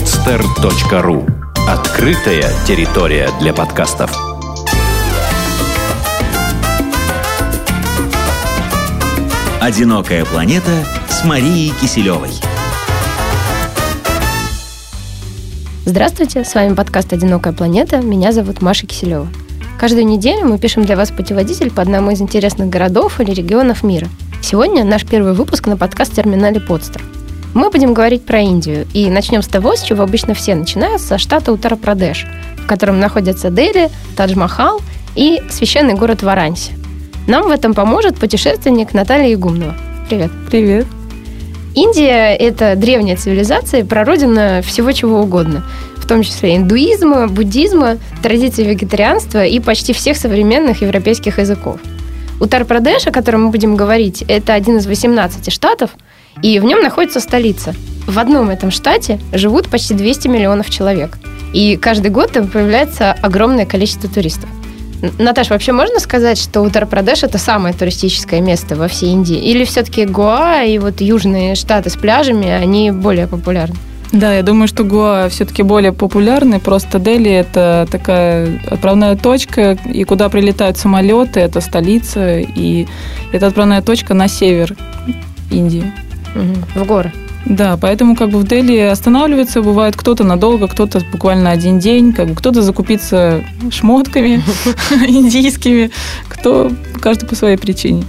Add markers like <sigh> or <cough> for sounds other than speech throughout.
podster.ru Открытая территория для подкастов. «Одинокая планета» с Марией Киселевой. Здравствуйте, с вами подкаст «Одинокая планета». Меня зовут Маша Киселева. Каждую неделю мы пишем для вас путеводитель по одному из интересных городов или регионов мира. Сегодня наш первый выпуск на подкаст-терминале «Подстер». Мы будем говорить про Индию, и начнем с того, с чего обычно все начинают, со штата Уттар-Прадеш, в котором находятся Дели, Тадж-Махал и священный город Варанси. Нам в этом поможет путешественник Наталья Игумнова. Привет. Привет. Индия – это древняя цивилизация, прародина всего чего угодно, в том числе индуизма, буддизма, традиций вегетарианства и почти всех современных европейских языков. Утар-Прадеш, о котором мы будем говорить, это один из 18 штатов – и в нем находится столица. В одном этом штате живут почти 200 миллионов человек. И каждый год там появляется огромное количество туристов. Наташ, вообще можно сказать, что Утар-Прадеш это самое туристическое место во всей Индии? Или все-таки Гоа и вот южные штаты с пляжами, они более популярны? Да, я думаю, что Гоа все-таки более популярный. Просто Дели это такая отправная точка, и куда прилетают самолеты, это столица, и это отправная точка на север Индии. Угу. В горы. Да, поэтому как бы в Дели останавливается, бывает кто-то надолго, кто-то буквально один день, как бы кто-то закупиться шмотками <laughs> индийскими, кто каждый по своей причине.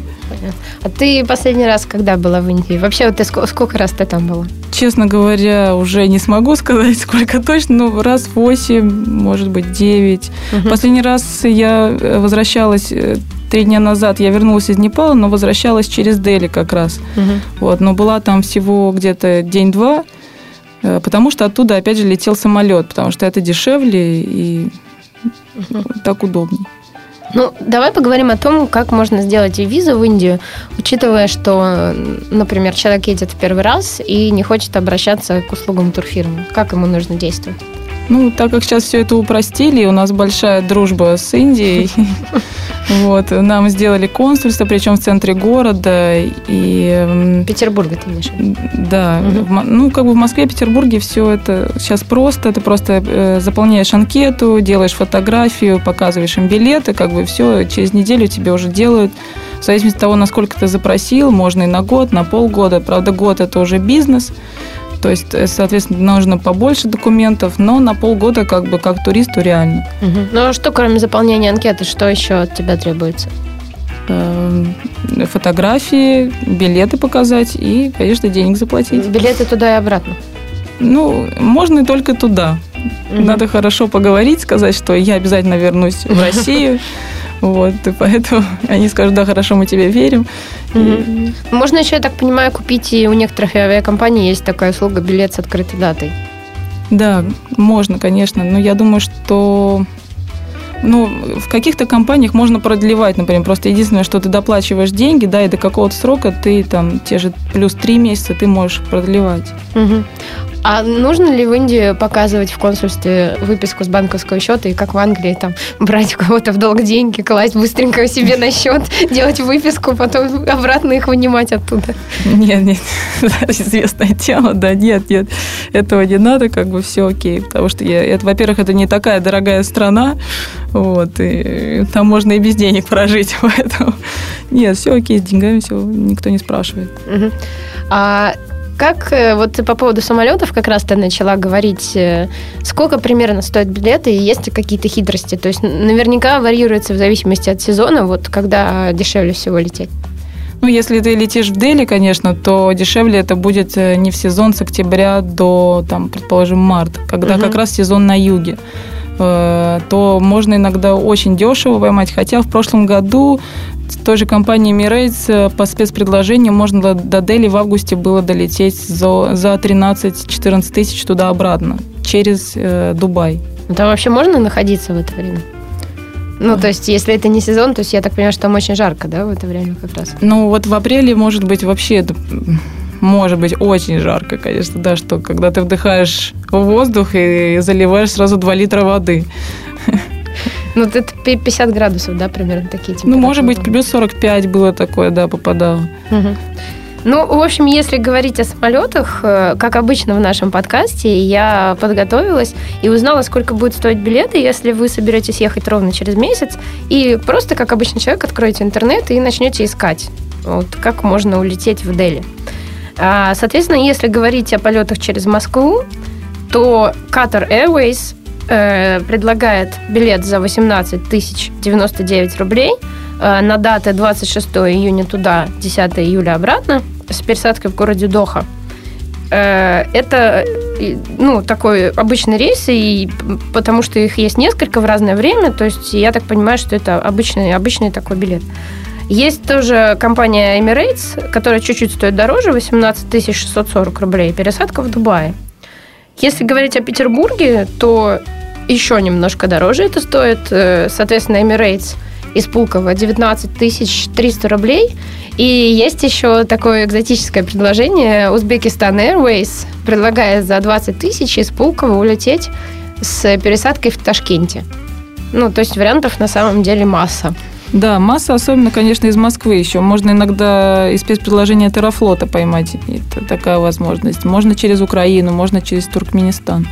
А ты последний раз когда была в Индии? Вообще, вот ты сколько, сколько раз ты там была? Честно говоря, уже не смогу <laughs> сказать, сколько точно, но раз восемь, может быть, девять. Угу. Последний раз я э, возвращалась э, три дня назад я вернулась из Непала, но возвращалась через Дели как раз. Угу. Вот, но была там всего где-то день-два, э, потому что оттуда опять же летел самолет, потому что это дешевле и угу. так удобнее. Ну, давай поговорим о том, как можно сделать визу в Индию, учитывая, что, например, человек едет в первый раз и не хочет обращаться к услугам турфирмы. Как ему нужно действовать? Ну, так как сейчас все это упростили, у нас большая дружба с Индией. <laughs> Вот, нам сделали консульство, причем в центре города. И... Петербурга ты имеешь Да. Ну, как бы в Москве, Петербурге все это сейчас просто. Ты просто э, заполняешь анкету, делаешь фотографию, показываешь им билеты, как бы все через неделю тебе уже делают. В зависимости от того, насколько ты запросил, можно и на год, на полгода. Правда, год это уже бизнес. То есть, э, соответственно, нужно побольше документов, но на полгода как бы как туристу реально. Угу. Ну а что, кроме заполнения анкеты, что еще от тебя требуется? Эм, фотографии, билеты показать и, конечно, денег заплатить. Билеты туда и обратно? Ну, можно и только туда. Угу. Надо хорошо поговорить, сказать, что я обязательно вернусь в <laughs> Россию. Вот, и поэтому <laughs> они скажут, да, хорошо, мы тебе верим. Угу. И... Можно еще, я так понимаю, купить и у некоторых авиакомпаний есть такая услуга билет с открытой датой. Да, можно, конечно, но я думаю, что ну, в каких-то компаниях можно продлевать, например, просто единственное, что ты доплачиваешь деньги, да, и до какого-то срока ты там те же плюс три месяца ты можешь продлевать. Угу. А нужно ли в Индии показывать в консульстве выписку с банковского счета и как в Англии там брать у кого-то в долг деньги, класть быстренько себе на счет, делать выписку, потом обратно их вынимать оттуда? Нет, нет, <laughs> известное тело, да, нет, нет, этого не надо, как бы все окей, потому что я, это, во-первых, это не такая дорогая страна, вот, и там можно и без денег прожить, <laughs> поэтому нет, все окей, с деньгами все, никто не спрашивает. Угу. А как э, вот по поводу самолетов как раз ты начала говорить, э, сколько примерно стоят билеты и есть ли какие-то хитрости? То есть наверняка варьируется в зависимости от сезона, вот когда дешевле всего лететь. Ну, если ты летишь в Дели, конечно, то дешевле это будет э, не в сезон с октября до, там, предположим, марта, когда угу. как раз сезон на юге то можно иногда очень дешево поймать. Хотя в прошлом году той же компании Emirates по спецпредложению можно до Дели в августе было долететь за, за 13-14 тысяч туда-обратно через э, Дубай. Ну, там вообще можно находиться в это время? Ну, то есть, если это не сезон, то есть я так понимаю, что там очень жарко, да, в это время как раз? Ну, вот в апреле, может быть, вообще может быть очень жарко, конечно, да, что когда ты вдыхаешь воздух и заливаешь сразу 2 литра воды. Ну, это 50 градусов, да, примерно такие температуры? Ну, может быть, плюс 45 было такое, да, попадало. Угу. Ну, в общем, если говорить о самолетах, э, как обычно в нашем подкасте, я подготовилась и узнала, сколько будет стоить билеты, если вы соберетесь ехать ровно через месяц, и просто, как обычный человек, откроете интернет и начнете искать, вот, как можно улететь в Дели. А, соответственно, если говорить о полетах через Москву, то Qatar Airways э, предлагает билет за 18 тысяч 99 рублей э, на даты 26 июня туда, 10 июля обратно с пересадкой в городе Доха. Э, это ну, такой обычный рейс, и потому что их есть несколько в разное время, то есть я так понимаю, что это обычный, обычный такой билет. Есть тоже компания Emirates, которая чуть-чуть стоит дороже, 18 640 рублей, пересадка в Дубае. Если говорить о Петербурге, то еще немножко дороже это стоит. Э, соответственно, Emirates из Пулково 19 300 рублей. И есть еще такое экзотическое предложение. Узбекистан Airways предлагает за 20 тысяч из Пулково улететь с пересадкой в Ташкенте. Ну, то есть вариантов на самом деле масса. Да, масса, особенно, конечно, из Москвы еще. Можно иногда из спецпредложения Терафлота поймать. Это такая возможность. Можно через Украину, можно через Туркменистан.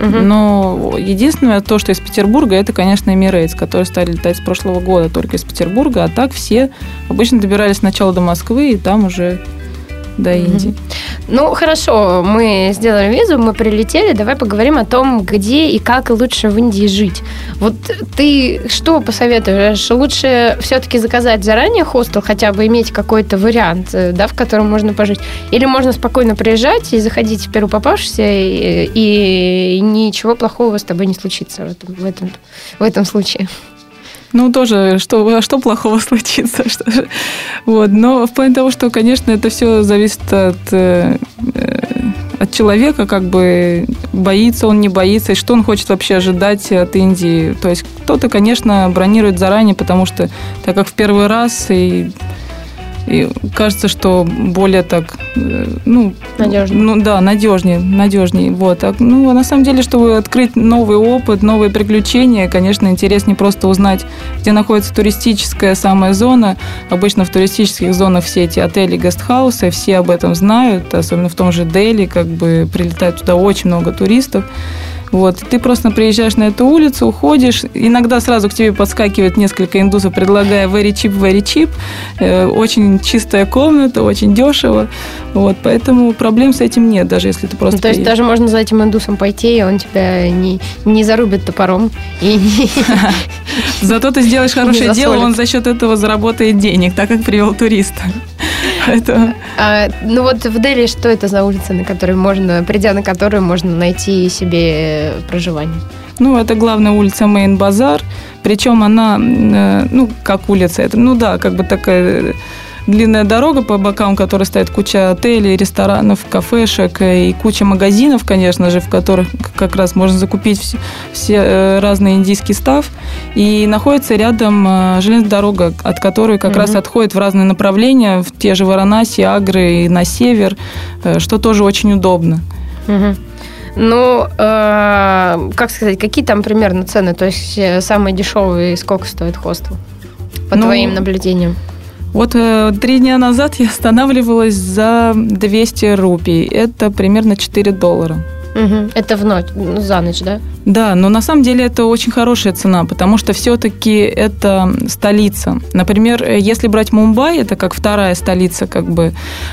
Угу. Но единственное, то, что из Петербурга, это, конечно, Emirates, которые стали летать с прошлого года только из Петербурга, а так все обычно добирались сначала до Москвы и там уже до Индии. Ну, хорошо, мы сделали визу, мы прилетели, давай поговорим о том, где и как лучше в Индии жить. Вот ты что посоветуешь? Лучше все-таки заказать заранее хостел, хотя бы иметь какой-то вариант, э, да, в котором можно пожить? Или можно спокойно приезжать и заходить в первую попавшуюся, и, и ничего плохого с тобой не случится в этом, в этом, в этом случае? Ну, тоже, что, что плохого <laughs> случится? Что же? Вот. Но в плане того, что, конечно, это все зависит от, э, от человека, как бы боится он, не боится, и что он хочет вообще ожидать от Индии. То есть кто-то, конечно, бронирует заранее, потому что так как в первый раз и и кажется, что более так, э, ну, надежнее. Ну, да, надежнее, надежнее. Вот. А, ну, а на самом деле, чтобы открыть новый опыт, новые приключения, конечно, интереснее просто узнать, где находится туристическая самая зона. Обычно в туристических зонах все эти отели, гестхаусы, все об этом знают, особенно в том же Дели, как бы прилетает туда очень много туристов. Вот. Ты просто приезжаешь на эту улицу, уходишь. Иногда сразу к тебе подскакивает несколько индусов, предлагая very cheap, very cheap. Э, очень чистая комната, очень дешево. Вот. Поэтому проблем с этим нет, даже если ты просто... Ну, то есть даже можно за этим индусом пойти, и он тебя не, не зарубит топором. Зато ты сделаешь <laughs> хорошее дело, он за счет этого заработает денег, так как привел туриста. Это... А, ну вот в Дели что это за улица, на которой можно, придя на которую можно найти себе проживание? Ну, это главная улица Мейн Базар. Причем она, э, ну, как улица, это, ну да, как бы такая длинная дорога по бокам, которой стоит куча отелей, ресторанов, кафешек и куча магазинов, конечно же, в которых как раз можно закупить все, все э, разные индийский став. И находится рядом э, железная дорога, от которой как угу. раз отходит в разные направления, в те же Варанаси, Агры и на север, э, что тоже очень удобно. Угу. Ну, э, как сказать, какие там примерно цены? То есть самые дешевые, сколько стоит хостел? По ну, твоим наблюдениям? Вот э, три дня назад я останавливалась за 200 рупий. Это примерно 4 доллара. Угу. Это в ночь, ну, за ночь, да? Да, но на самом деле это очень хорошая цена, потому что все-таки это столица. Например, если брать Мумбай, это как вторая столица, как бы,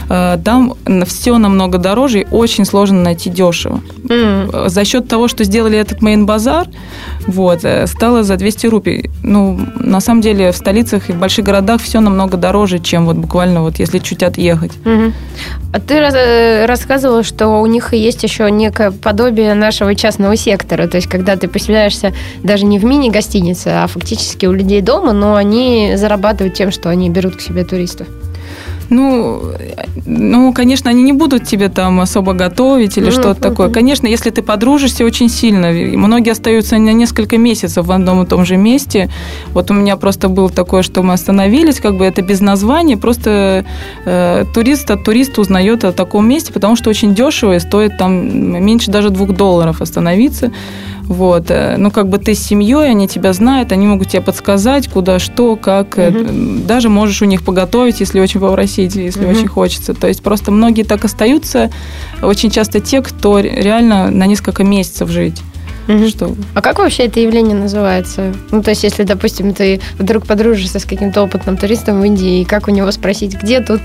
э, там все намного дороже и очень сложно найти дешево. Mm. За счет того, что сделали этот мейн-базар, вот, э, стало за 200 рупий. Ну, на самом деле в столицах и в больших городах все намного дороже, чем вот буквально вот если чуть отъехать. Mm-hmm. А ты э, рассказывала, что у них есть еще некое подобие нашего частного сектора, то есть когда ты поселяешься даже не в мини-гостинице, а фактически у людей дома, но они зарабатывают тем, что они берут к себе туристов. Ну, ну, конечно, они не будут тебе там особо готовить или mm-hmm. что-то такое. Конечно, если ты подружишься очень сильно, многие остаются на несколько месяцев в одном и том же месте. Вот у меня просто было такое, что мы остановились, как бы это без названия, просто э, турист от туриста узнает о таком месте, потому что очень дешево и стоит там меньше даже двух долларов остановиться. Вот. э, Ну, как бы ты с семьей, они тебя знают, они могут тебе подсказать, куда, что, как. Э, Даже можешь у них поготовить, если очень попросить, если Мгм. очень хочется. То есть просто многие так остаются. Очень часто те, кто ре- реально на несколько месяцев жить. Что А как вообще это явление называется? Ну, то есть, если, допустим, ты вдруг подружишься с каким-то опытным туристом в Индии, и как у него спросить, где тут,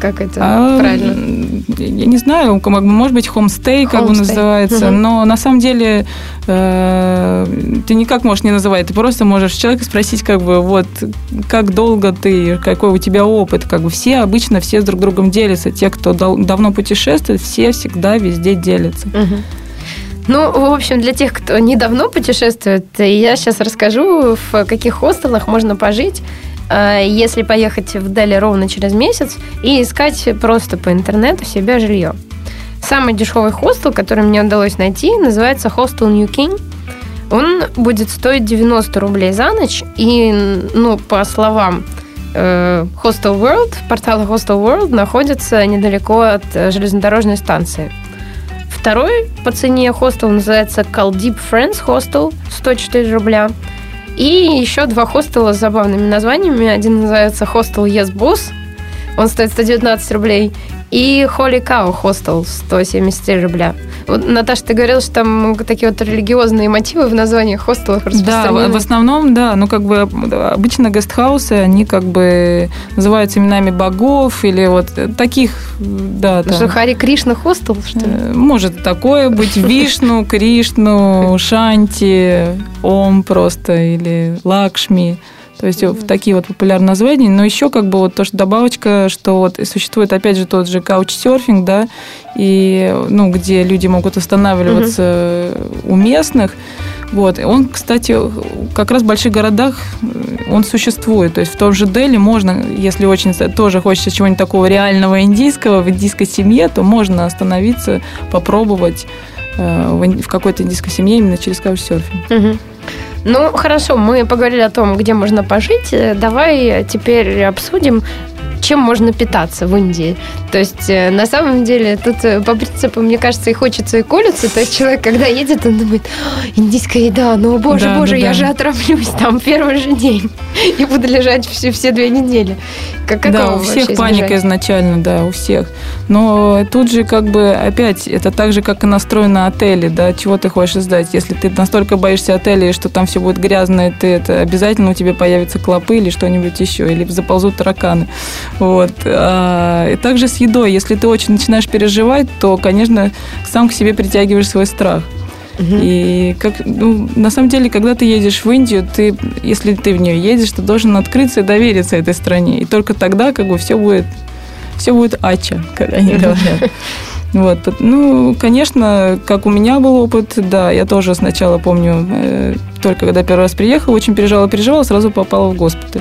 как это А, правильно? Я не знаю, как бы, может быть, хомстей, как бы называется, Мгм. но на самом деле э, ты никак можешь не называть, ты просто можешь человека спросить, как бы, вот, как долго ты, какой у тебя опыт, как бы все обычно все с друг другом делятся, те, кто дал- давно путешествует, все всегда везде делятся. Мгм. Ну, в общем, для тех, кто недавно путешествует, я сейчас расскажу, в каких хостелах можно пожить, э, если поехать в Дели ровно через месяц и искать просто по интернету себе жилье. Самый дешевый хостел, который мне удалось найти, называется хостел New King. Он будет стоить 90 рублей за ночь. И, ну, по словам э, Hostel World, портала Hostel World находится недалеко от э, железнодорожной станции. Второй по цене хостел называется Caldeep Friends Hostel, 104 рубля. И еще два хостела с забавными названиями. Один называется Hostel Yes Boss, он стоит 119 рублей. И Holy Cow Hostel 173 рубля. Вот, Наташа, ты говорила, что там такие вот религиозные мотивы в названиях хостелов Да, распространены. в основном, да, ну как бы да, обычно гестхаусы, они как бы называются именами богов или вот таких, да, Ну, Что, там. Хари Кришна хостел, что ли? Э, Может такое быть. <laughs> Вишну, Кришну, Шанти, Ом просто или Лакшми. То есть в такие вот популярные названия. Но еще как бы вот то, что добавочка, что вот существует опять же тот же каучсерфинг, да, и ну где люди могут останавливаться у местных. Вот. Он, кстати, как раз в больших городах э, он существует. То есть в том же Дели можно, если очень тоже хочется чего-нибудь такого реального индийского в индийской семье, то можно остановиться, попробовать э, в какой-то индийской семье именно через каучсерфинг. Мгм. Ну, хорошо, мы поговорили о том, где можно пожить. Э, Давай теперь обсудим, чем можно питаться в Индии. То есть, э, на самом деле, тут э, по принципу, мне кажется, и хочется, и колется. То есть, человек, когда едет, он думает, «А, индийская еда, ну, боже, Да, боже, да, я да. же отравлюсь там первый же день и буду лежать все, все две недели. Как, Да, у всех паника избежать? изначально, да, у всех. Но тут же как бы опять это так же, как и настроено отели, да, чего ты хочешь сдать. Если ты настолько боишься отелей, что там все будет грязно, ты это обязательно у тебя появятся клопы или что-нибудь еще, или заползут тараканы. Вот. А, И также с едой. Если ты очень начинаешь переживать, то, конечно, сам к себе притягиваешь свой страх. И как, ну, на самом деле, когда ты едешь в Индию, ты, если ты в нее едешь, ты должен открыться и довериться этой стране. И только тогда как бы все будет, все будет ача, как они говорят. Вот, ну, конечно, как у меня был опыт, да, я тоже сначала помню, э, только когда первый раз приехала, очень переживала, переживала, сразу попала в госпиталь.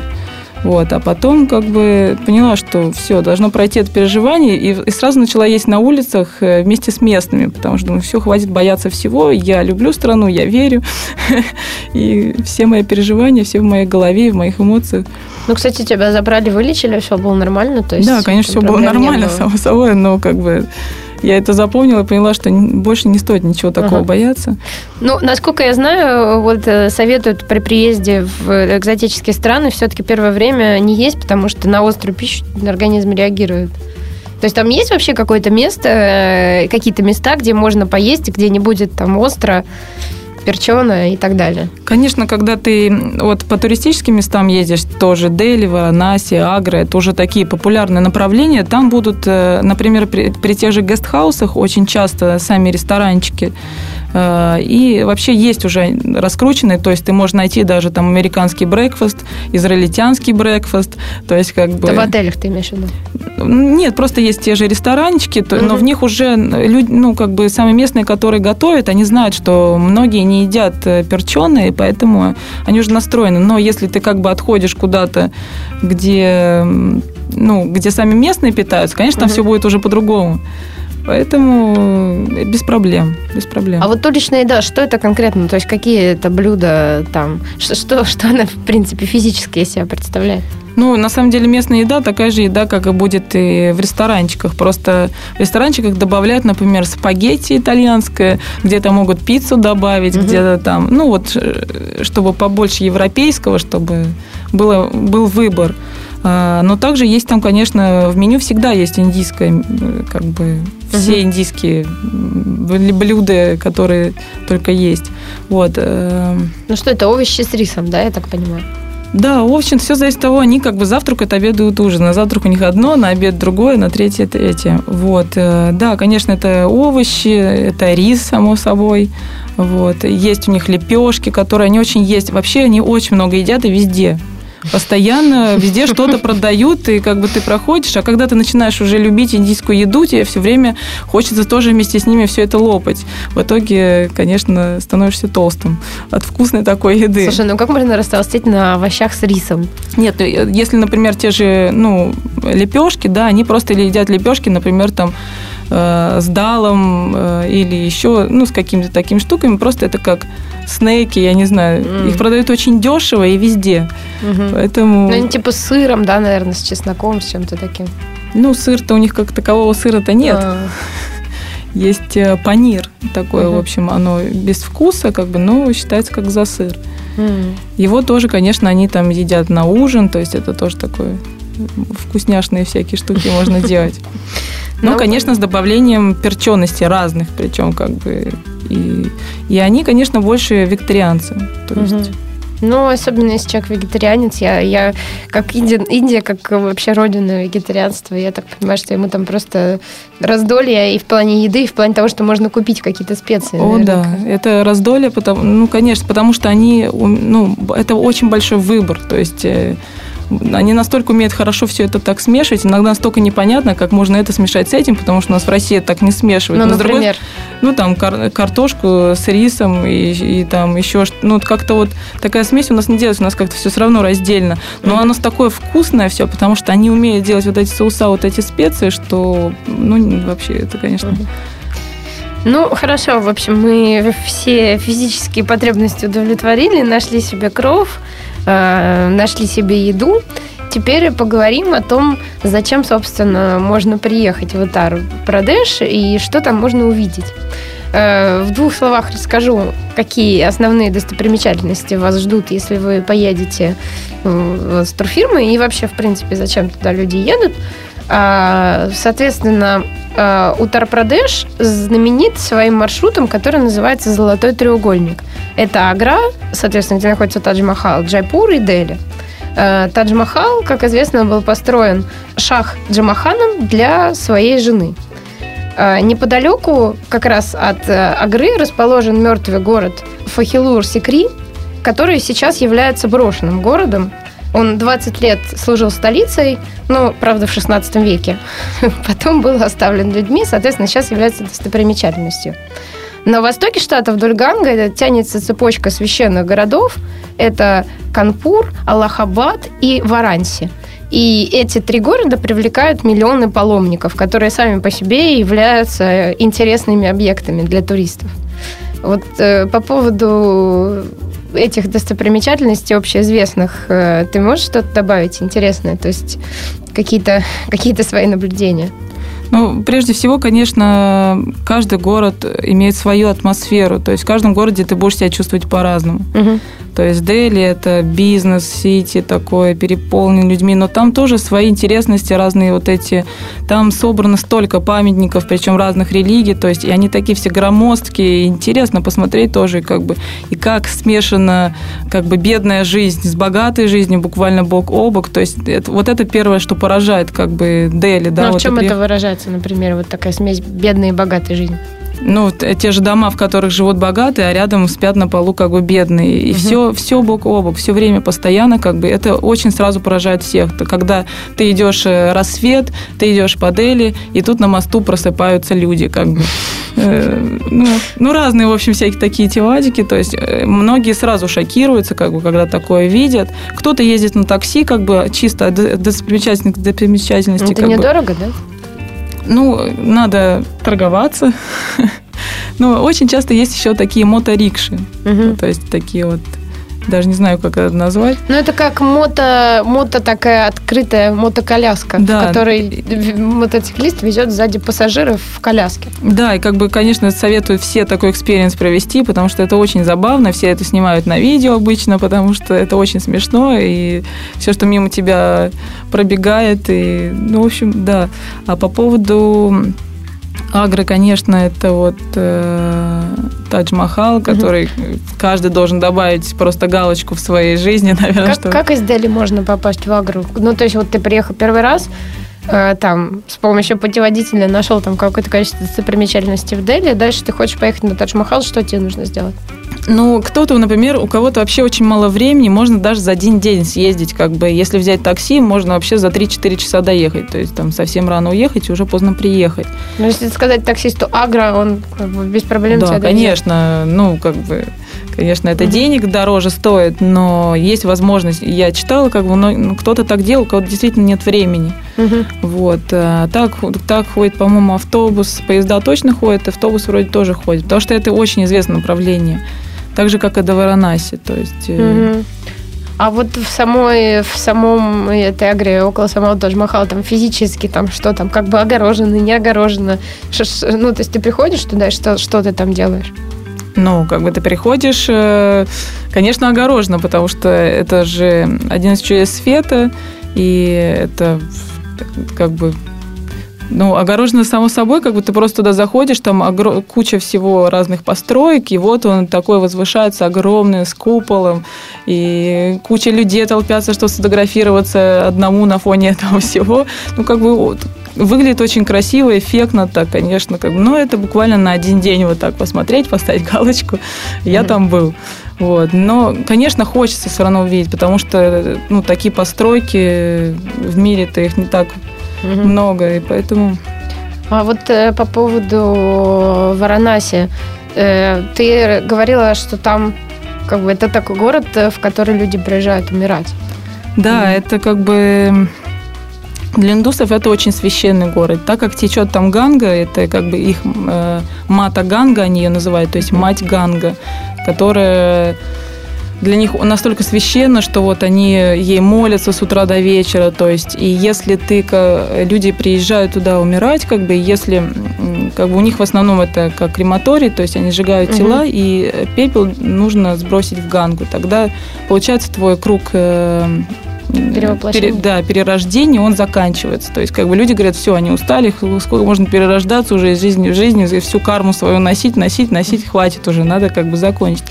Вот, а потом как бы поняла, что все, должно пройти это переживание, и, и сразу начала есть на улицах э, вместе с местными, потому что думаю, все, хватит бояться всего, я люблю страну, я верю, <laughs> и все мои переживания, все в моей голове, в моих эмоциях. Ну, кстати, тебя забрали, вылечили, все было нормально? То есть да, конечно, все было нормально, было? само собой, но как бы я это запомнила и поняла, что больше не стоит ничего такого Ага. бояться. Ну, насколько я знаю, вот э, советуют при приезде в экзотические страны все-таки первое время не есть, потому что на острую пищу организм реагирует. То есть там есть вообще какое-то место, э, какие-то места, где можно поесть, где не будет там остро, перчено и так далее. Конечно, когда ты вот по туристическим местам ездишь, тоже Дели, Варанаси, Агра, это уже такие популярные направления, там будут, э, например, при, при тех же гестхаусах очень часто сами ресторанчики, и вообще есть уже раскрученные, то есть ты можешь найти даже там американский брекфаст, израильтянский брекфаст, то есть как бы... Это в отелях ты имеешь в виду? Нет, просто есть те же ресторанчики, то- но в них уже люди, ну, как бы самые местные, которые готовят, они знают, что многие не едят перченые, поэтому они уже настроены. Но если ты как бы отходишь куда-то, где, ну, где сами местные питаются, конечно, там Мгм. все будет уже по-другому. Поэтому э, без проблем, без проблем. А вот уличная еда, что это конкретно? То есть какие это блюда там? Что, что, <laughs> что она, в принципе, физически из себя представляет? Ну, на самом деле местная еда такая же еда, как и будет и в ресторанчиках. Просто в ресторанчиках добавляют, например, спагетти итальянское, где-то могут пиццу добавить, угу. где-то там, ну вот, э, чтобы побольше европейского, чтобы было, был выбор. А, но также есть там, конечно, в меню всегда есть индийское, как бы все угу. индийские блюда, которые только есть. Вот. Э, ну что это, овощи с рисом, да, я так понимаю? Да, в общем, все зависит от того, они как бы завтракают, обедают, ужин. На завтрак у них одно, на обед другое, на третье третье. Вот. Э, да, конечно, это овощи, это рис, само собой. Вот. Есть у них лепешки, которые они очень есть. Вообще они очень много едят и везде постоянно везде что-то продают, и как бы ты проходишь, а когда ты начинаешь уже любить индийскую еду, тебе все время хочется тоже вместе с ними все это лопать. В итоге, конечно, становишься толстым от вкусной такой еды. Слушай, ну как можно растолстеть на овощах с рисом? Нет, ну, если, например, те же, ну, лепешки, да, они просто едят лепешки, например, там э, с далом э, или еще, ну, с какими-то такими штуками, просто это как снеки, я не знаю. Mm. Их продают очень дешево и везде. Mm-hmm. Поэтому... Ну, они типа с сыром, да, наверное, с чесноком, с чем-то таким. Ну, сыр-то у них как такового сыра-то нет. А. <laughs> Есть э, панир такой, uh-huh. в общем, оно без вкуса, как бы, но считается как за сыр. Uh-huh. Его тоже, конечно, они там едят на ужин, то есть это тоже такое вкусняшные всякие штуки можно делать. <laughs> Ну, конечно, с добавлением перчености разных, причем как бы и, и они, конечно, больше викторианцы. То есть. Ну, особенно если человек вегетарианец, я, я как Индия, Индия, как вообще родина вегетарианства, я так понимаю, что ему там просто раздолье и в плане еды, и в плане того, что можно купить какие-то специи. О, наверняка. да, это раздолье, потому, ну, конечно, потому что они, ну, это очень большой выбор, то есть э, они настолько умеют хорошо все это так смешивать, иногда настолько непонятно, как можно это смешать с этим, потому что у нас в России это так не смешивают. Ну, например? Другой, ну, там, кар- картошку с рисом и, и там еще, ну, как-то вот такая смесь у нас не делается, у нас как-то все все равно раздельно. Но mm-hmm. оно такое вкусное все, потому что они умеют делать вот эти соуса, вот эти специи, что, ну, вообще, это, конечно... Mm-hmm. Ну, хорошо, в общем, мы все физические потребности удовлетворили, нашли себе кров, Э, нашли себе еду. Теперь поговорим о том, зачем, собственно, можно приехать в Утар Прадеш и что там можно увидеть. Э, в двух словах расскажу, какие основные достопримечательности вас ждут, если вы поедете с турфирмой и вообще, в принципе, зачем туда люди едут. Соответственно, э, Утар-Прадеш знаменит своим маршрутом, который называется «Золотой треугольник». Это Агра, соответственно, где находится Тадж-Махал, Джайпур и Дели. Э, Тадж-Махал, как известно, был построен Шах Джамаханом для своей жены. Э, неподалеку, как раз от Агры, расположен мертвый город Фахилур-Сикри, который сейчас является брошенным городом, он 20 лет служил столицей, ну, правда, в 16 веке. <laughs> Потом был оставлен людьми, соответственно, сейчас является достопримечательностью. На востоке штата вдоль Ганга тянется цепочка священных городов. Это Канпур, Аллахабад и Варанси. И эти три города привлекают миллионы паломников, которые сами по себе являются интересными объектами для туристов. Вот э, по поводу этих достопримечательностей общеизвестных э, ты можешь что-то добавить интересное? То есть какие-то <laughs> какие свои наблюдения? Ну, прежде всего, конечно, каждый город имеет свою атмосферу. То есть в каждом городе ты будешь себя чувствовать по-разному. Угу. То есть Дели – это бизнес-сити такое, переполнен людьми, но там тоже свои интересности, разные вот эти. Там собрано столько памятников, причем разных религий, то есть и они такие все громоздкие, интересно посмотреть тоже, как бы, и как смешана как бы бедная жизнь с богатой жизнью, буквально бок о бок. То есть это, вот это первое, что поражает как бы Дели. Да, ну, а вот в чем это выражается, например, вот такая смесь бедной и богатой жизни? Ну, те же дома, в которых живут богатые, а рядом спят на полу как бы бедные. И угу. все, все бок о бок, все время постоянно, как бы это очень сразу поражает всех. Когда ты идешь э, рассвет, ты идешь по Дели, и тут на мосту просыпаются люди, как бы. <laughs> Э, ну, ну, разные, в общем, всякие такие тематики. То есть э, многие сразу шокируются, как бы, когда такое видят. Кто-то ездит на такси, как бы чисто достопримечательности. достопримечательности Это недорого, бы. да? Ну, надо торговаться. <laughs> Но очень часто есть еще такие моторикши. Угу. То есть такие вот даже не знаю, как это назвать. Ну, это как мото, мото такая открытая мотоколяска, да. в которой мотоциклист везет сзади пассажиров в коляске. Да, и как бы, конечно, советую все такой experience провести, потому что это очень забавно, все это снимают на видео обычно, потому что это очень смешно, и все, что мимо тебя пробегает, и, ну, в общем, да. А по поводу Агро, конечно, это вот э, Тадж-Махал, который угу. каждый должен добавить просто галочку в своей жизни, <laughs> наверное. Как, что... как из Дели можно попасть в Агру? Ну, то есть вот ты приехал первый раз, э, там с помощью путеводителя нашел там какое-то количество достопримечательностей в Дели, дальше ты хочешь поехать на Тадж-Махал, что тебе нужно сделать? Ну, кто-то, например, у кого-то вообще очень мало времени, можно даже за один день съездить, как бы, если взять такси, можно вообще за 3-4 часа доехать, то есть там совсем рано уехать и уже поздно приехать. Ну, если сказать таксисту Агро, он как бы, без проблем Да, конечно, ну, как бы, конечно, это угу. денег дороже стоит, но есть возможность, я читала, как бы, ну, кто-то так делал, у кого-то действительно нет времени. Угу. Вот. А так, так ходит, по-моему, автобус, поезда точно ходят, автобус вроде тоже ходит, потому что это очень известное направление так же, как и до Варанаси. То есть... Угу. А вот в самой, в самом этой агре, около самого Тадж-Махала, там физически, там что там, как бы огорожено, не огорожено? Ну, то есть ты приходишь туда, и что, что ты там делаешь? Ну, как бы ты приходишь, э, конечно, огорожено, потому что это же один из чудес света, и это как бы ну, огорожено само собой, как бы ты просто туда заходишь, там огр... куча всего разных построек, и вот он такой возвышается огромный, с куполом, и куча людей толпятся, чтобы сфотографироваться одному на фоне <laughs> этого всего. Ну, как бы вот, выглядит очень красиво, эффектно так, конечно, как бы, но это буквально на один день вот так посмотреть, поставить галочку. Я mm-hmm. там был. Вот. Но, конечно, хочется все равно увидеть, потому что ну, такие постройки в мире-то их не так угу. много, и поэтому... А вот э, по поводу Варанаси, э, ты говорила, что там как бы это такой город, э, в который люди приезжают умирать. Да, mm. это как бы для индусов это очень священный город. Так как течет там Ганга, это как бы их э, мата Ганга, они ее называют, то есть мать Ганга, которая для них настолько священно, что вот они ей молятся с утра до вечера, то есть, и если ты, люди приезжают туда умирать, как бы, если, как бы у них в основном это как крематорий, то есть они сжигают угу. тела, и пепел нужно сбросить в гангу, тогда получается твой круг э, пере, да, перерождение, он заканчивается. То есть, как бы люди говорят, все, они устали, сколько можно перерождаться уже из жизни в жизнь, всю карму свою носить, носить, носить, хватит уже, надо как бы закончить.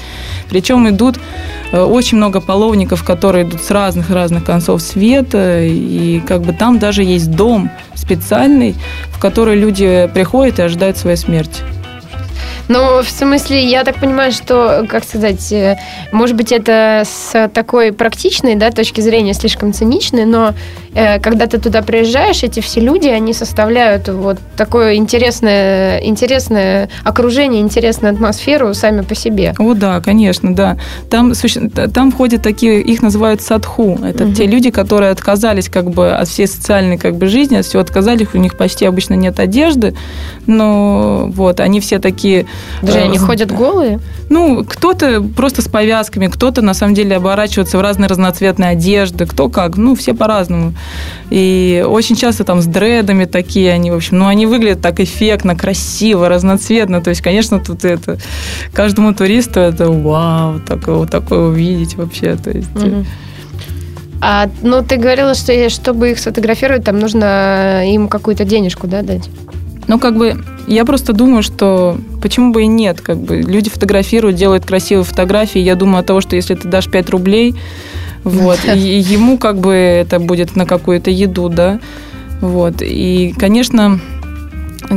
Причем идут э, очень много половников, которые идут с разных-разных концов света, и как бы там даже есть дом специальный, в который люди приходят и ожидают своей смерти. Ну, в смысле, я так понимаю, что, как сказать, э, может быть, это с такой практичной да, точки зрения слишком циничной, но э, когда ты туда приезжаешь, эти все люди, они составляют вот такое интересное, интересное окружение, интересную атмосферу сами по себе. О, да, конечно, да. Там, там входят такие, их называют садху. Это угу. те люди, которые отказались как бы от всей социальной как бы жизни, от всего отказались, у них почти обычно нет одежды, но вот, они все такие Даже они ходят голые? Ну, кто-то просто с повязками, кто-то на самом деле оборачивается в разные разноцветные одежды, кто как, ну, все по-разному. И очень часто там с дредами такие они, в общем, ну, они выглядят так эффектно, красиво, разноцветно. То есть, конечно, тут это каждому туристу это вау, такое, вот такое увидеть вообще. То есть, угу. А, ну, ты говорила, что чтобы их сфотографировать, там нужно им какую-то денежку, да, дать? Ну, как бы, я просто думаю, что почему бы и нет, как бы, люди фотографируют, делают красивые фотографии, я думаю от того, что если ты дашь 5 рублей, вот, и ему как бы это будет на какую-то еду, да, вот, и, конечно,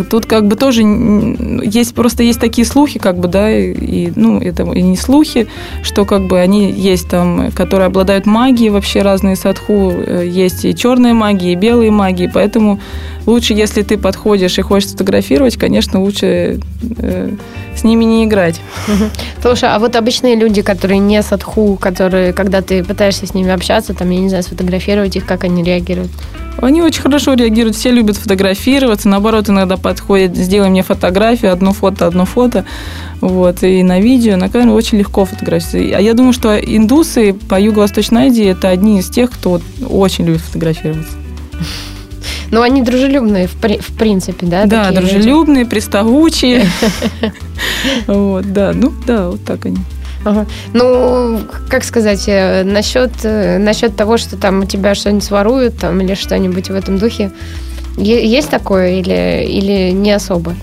Тут как бы тоже есть просто есть такие слухи, как бы, да, и, ну, это и не слухи, что как бы они есть там, которые обладают магией, вообще разные садху, э, есть и черные магии, и белые магии, поэтому лучше, если ты подходишь и хочешь сфотографировать, конечно, лучше э, с ними не играть. Слушай, а вот обычные люди, которые не садху, которые, когда ты пытаешься с ними общаться, там, я не знаю, сфотографировать их, как они реагируют? Они очень хорошо реагируют, все любят фотографироваться, наоборот, иногда подходят, сделай мне фотографию, одно фото, одно фото, вот, и на видео, на камеру очень легко фотографироваться. А я думаю, что индусы по Юго-Восточной Азии это одни из тех, кто очень любит фотографироваться. Ну, они дружелюбные, в, при, в принципе, да? Да, дружелюбные, люди? приставучие. <laughs> Вот, да, ну, да, вот так они. Ага. Ну, как сказать, э, насчет, э, насчет того, что там у тебя что-нибудь своруют там, или что-нибудь в этом духе, есть такое или, или не особо?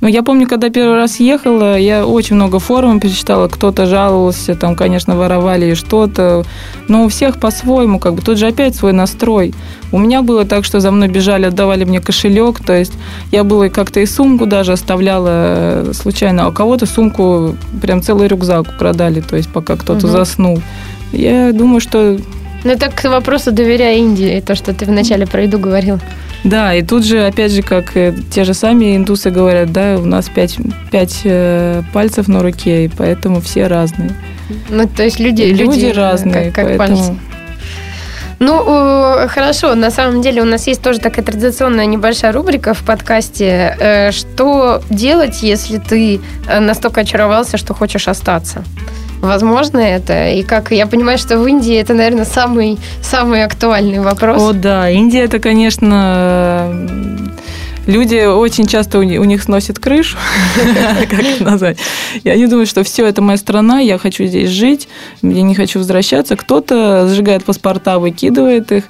Ну, я помню, когда первый раз ехала, я очень много форумов перечитала, кто-то жаловался, там, конечно, воровали что-то, но у всех по-своему, как бы, тут же опять свой настрой. У меня было так, что за мной бежали, отдавали мне кошелек, то есть я было как-то и сумку даже оставляла э, случайно, а у кого-то сумку, прям целый рюкзак украдали, то есть пока кто-то угу. заснул. Я думаю, что ну, это к вопросу доверяя Индии, то, что ты вначале про еду говорил. Да, и тут же, опять же, как э, те же сами индусы говорят, да, у нас пять, пять э, пальцев на руке, и поэтому все разные. Ну, то есть люди, люди, люди разные, как, как поэтому... пальцы. Ну, хорошо, на самом деле у нас есть тоже такая традиционная небольшая рубрика в подкасте. Э, что делать, если ты настолько очаровался, что хочешь остаться? Возможно это? И как я понимаю, что в Индии это, наверное, самый, самый актуальный вопрос. О, да, Индия это, конечно, люди очень часто у них сносят крышу, <laughs> как это назвать. И они думают, что все, это моя страна, я хочу здесь жить, я не хочу возвращаться. Кто-то сжигает паспорта, выкидывает их.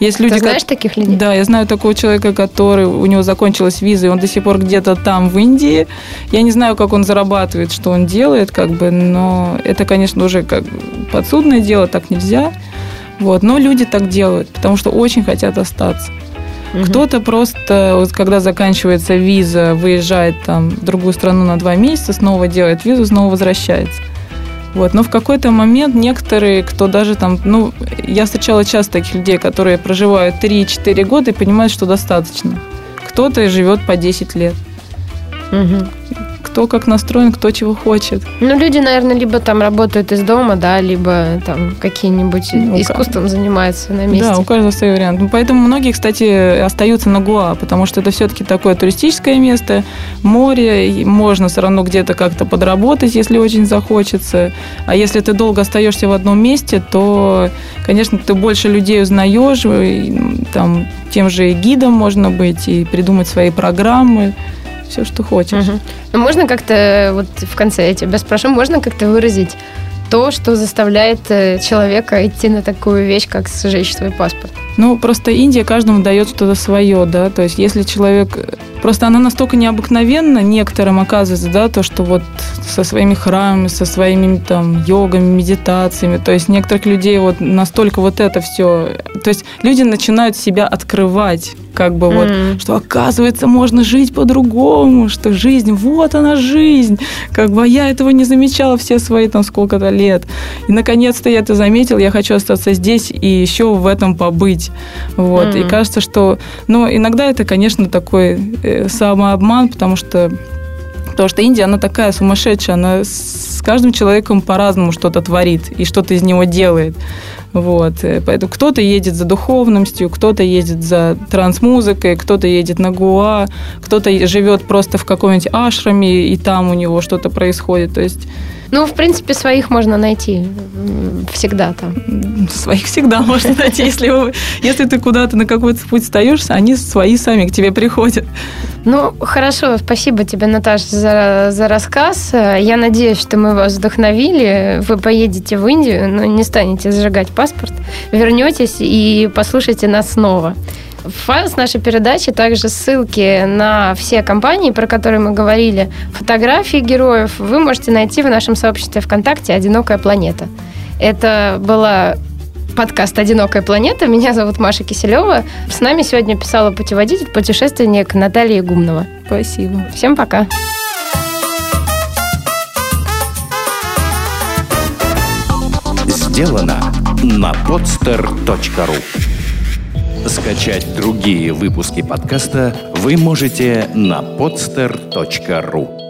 Есть люди, Ты знаешь как... таких людей? Да, я знаю такого человека, который у него закончилась виза, и он до сих пор где-то там, в Индии. Я не знаю, как он зарабатывает, что он делает, как бы, но это, конечно, уже как подсудное дело, так нельзя. Вот. Но люди так делают, потому что очень хотят остаться. Угу. Кто-то просто, вот, когда заканчивается виза, выезжает там в другую страну на два месяца, снова делает визу, снова возвращается. Вот. Но в какой-то момент некоторые, кто даже там, ну, я встречала часто таких людей, которые проживают 3-4 года и понимают, что достаточно. Кто-то живет по 10 лет. Угу кто как настроен, кто чего хочет. Ну, люди, наверное, либо там работают из дома, да, либо там какие-нибудь ну, искусством занимаются на месте. Да, у каждого свой вариант. Ну, поэтому многие, кстати, остаются на Гуа, потому что это все-таки такое туристическое место, море, можно все равно где-то как-то подработать, если очень захочется. А если ты долго остаешься в одном месте, то, конечно, ты больше людей узнаешь, и, там тем же гидом можно быть и придумать свои программы все, что хочешь. Угу. Ну, можно как-то, вот в конце я тебя спрошу, можно как-то выразить то, что заставляет э, человека идти на такую вещь, как сжечь свой паспорт? Ну, просто Индия каждому дает что-то свое, да, то есть если человек... Просто она настолько необыкновенна некоторым оказывается, да, то, что вот со своими храмами, со своими там йогами, медитациями, то есть некоторых людей вот настолько вот это все... То есть люди начинают себя открывать как бы вот, mm-hmm. что оказывается можно жить по-другому, что жизнь, вот она жизнь, как бы а я этого не замечала все свои там сколько-то лет. И наконец-то я это заметил, я хочу остаться здесь и еще в этом побыть. Вот. Mm-hmm. И кажется, что, ну, иногда это, конечно, такой э, самообман, потому что Потому что Индия, она такая сумасшедшая, она с каждым человеком по-разному что-то творит и что-то из него делает. Вот. Э, поэтому кто-то едет за духовностью, кто-то едет за трансмузыкой, кто-то едет на Гуа, кто-то живет просто в каком-нибудь ашраме, и там у него что-то происходит. То есть ну, в принципе, своих можно найти всегда там. Своих всегда можно найти. Если, если ты куда-то на какой-то путь стоишься, они свои сами к тебе приходят. Ну, хорошо, спасибо тебе, Наташа, за, за рассказ. Я надеюсь, что мы вас вдохновили. Вы поедете в Индию, но не станете сжигать паспорт. Вернетесь и послушайте нас снова. В файл с нашей передачи также ссылки на все компании, про которые мы говорили, фотографии героев вы можете найти в нашем сообществе ВКонтакте «Одинокая планета». Это была подкаст «Одинокая планета». Меня зовут Маша Киселева. С нами сегодня писала путеводитель, путешественник Наталья Гумнова. Спасибо. Всем пока. Сделано на podster.ru Скачать другие выпуски подкаста вы можете на podster.ru